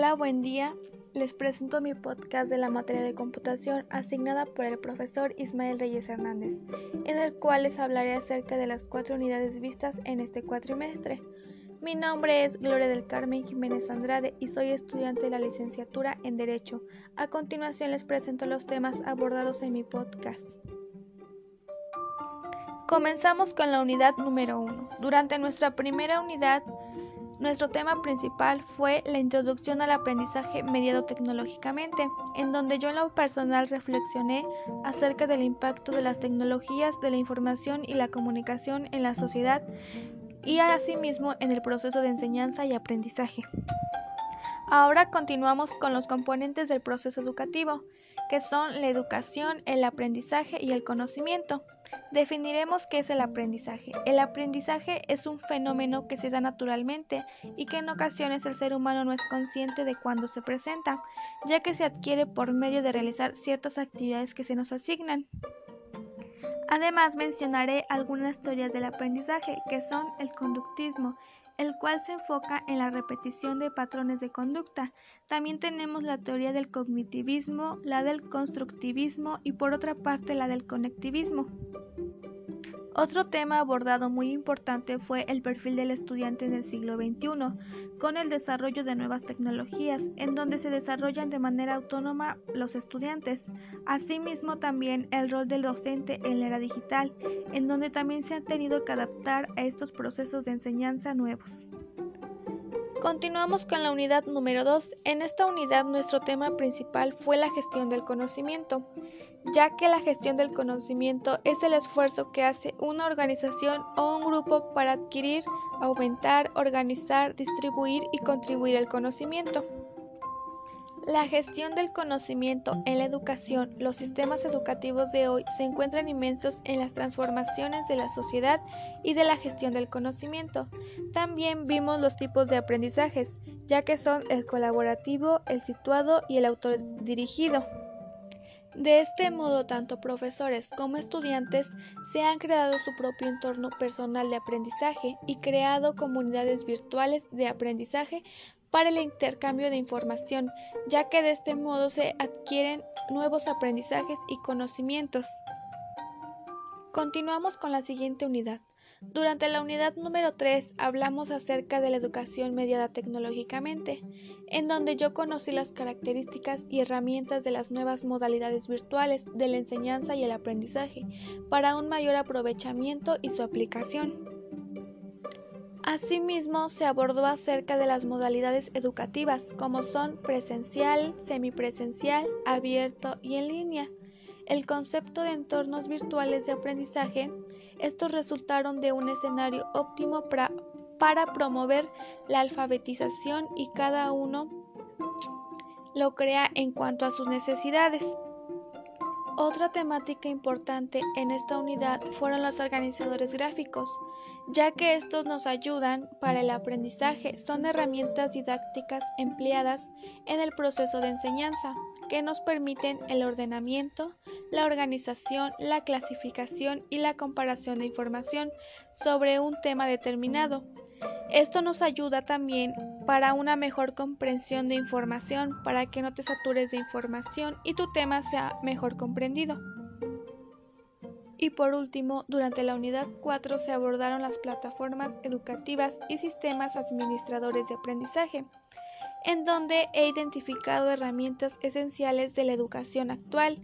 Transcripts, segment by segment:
Hola, buen día. Les presento mi podcast de la materia de computación asignada por el profesor Ismael Reyes Hernández, en el cual les hablaré acerca de las cuatro unidades vistas en este cuatrimestre. Mi nombre es Gloria del Carmen Jiménez Andrade y soy estudiante de la licenciatura en Derecho. A continuación les presento los temas abordados en mi podcast. Comenzamos con la unidad número 1. Durante nuestra primera unidad nuestro tema principal fue la introducción al aprendizaje mediado tecnológicamente, en donde yo en lo personal reflexioné acerca del impacto de las tecnologías de la información y la comunicación en la sociedad y asimismo en el proceso de enseñanza y aprendizaje. Ahora continuamos con los componentes del proceso educativo que son la educación, el aprendizaje y el conocimiento. Definiremos qué es el aprendizaje. El aprendizaje es un fenómeno que se da naturalmente y que en ocasiones el ser humano no es consciente de cuándo se presenta, ya que se adquiere por medio de realizar ciertas actividades que se nos asignan. Además mencionaré algunas teorías del aprendizaje, que son el conductismo, el cual se enfoca en la repetición de patrones de conducta. También tenemos la teoría del cognitivismo, la del constructivismo y por otra parte la del conectivismo. Otro tema abordado muy importante fue el perfil del estudiante en el siglo XXI, con el desarrollo de nuevas tecnologías, en donde se desarrollan de manera autónoma los estudiantes. Asimismo, también el rol del docente en la era digital, en donde también se han tenido que adaptar a estos procesos de enseñanza nuevos. Continuamos con la unidad número 2. En esta unidad nuestro tema principal fue la gestión del conocimiento, ya que la gestión del conocimiento es el esfuerzo que hace una organización o un grupo para adquirir, aumentar, organizar, distribuir y contribuir el conocimiento. La gestión del conocimiento en la educación, los sistemas educativos de hoy se encuentran inmensos en las transformaciones de la sociedad y de la gestión del conocimiento. También vimos los tipos de aprendizajes, ya que son el colaborativo, el situado y el autodirigido. De este modo, tanto profesores como estudiantes se han creado su propio entorno personal de aprendizaje y creado comunidades virtuales de aprendizaje para el intercambio de información, ya que de este modo se adquieren nuevos aprendizajes y conocimientos. Continuamos con la siguiente unidad. Durante la unidad número 3 hablamos acerca de la educación mediada tecnológicamente, en donde yo conocí las características y herramientas de las nuevas modalidades virtuales de la enseñanza y el aprendizaje para un mayor aprovechamiento y su aplicación. Asimismo, se abordó acerca de las modalidades educativas, como son presencial, semipresencial, abierto y en línea. El concepto de entornos virtuales de aprendizaje, estos resultaron de un escenario óptimo para, promover la alfabetización y cada uno lo crea en cuanto a sus necesidades. Otra temática importante en esta unidad fueron los organizadores gráficos, ya que estos nos ayudan para el aprendizaje, son herramientas didácticas empleadas en el proceso de enseñanza, que nos permiten el ordenamiento, la organización, la clasificación y la comparación de información sobre un tema determinado. Esto nos ayuda también para una mejor comprensión de información, para que no te satures de información y tu tema sea mejor comprendido. Y por último, durante la unidad 4 se abordaron las plataformas educativas y sistemas administradores de aprendizaje, en donde he identificado herramientas esenciales de la educación actual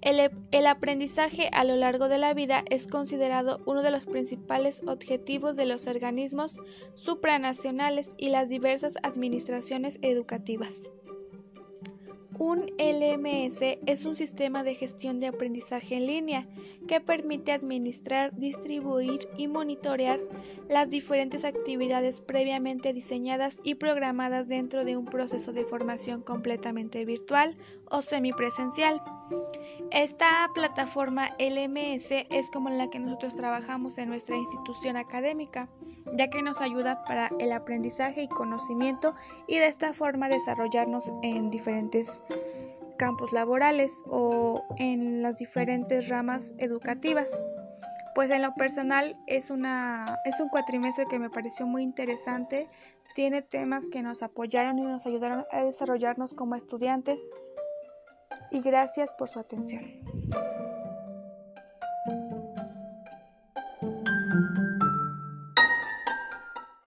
el, aprendizaje a lo largo de la vida es considerado uno de los principales objetivos de los organismos supranacionales y las diversas administraciones educativas. Un LMS es un sistema de gestión de aprendizaje en línea que permite administrar, distribuir y monitorear las diferentes actividades previamente diseñadas y programadas dentro de un proceso de formación completamente virtual o semipresencial. Esta plataforma LMS es como la que nosotros trabajamos en nuestra institución académica, ya que nos ayuda para el aprendizaje y conocimiento y de esta forma desarrollarnos en diferentes campos laborales o en las diferentes ramas educativas. Pues en lo personal es, una, es un cuatrimestre que me pareció muy interesante, tiene temas que nos apoyaron y nos ayudaron a desarrollarnos como estudiantes y gracias por su atención.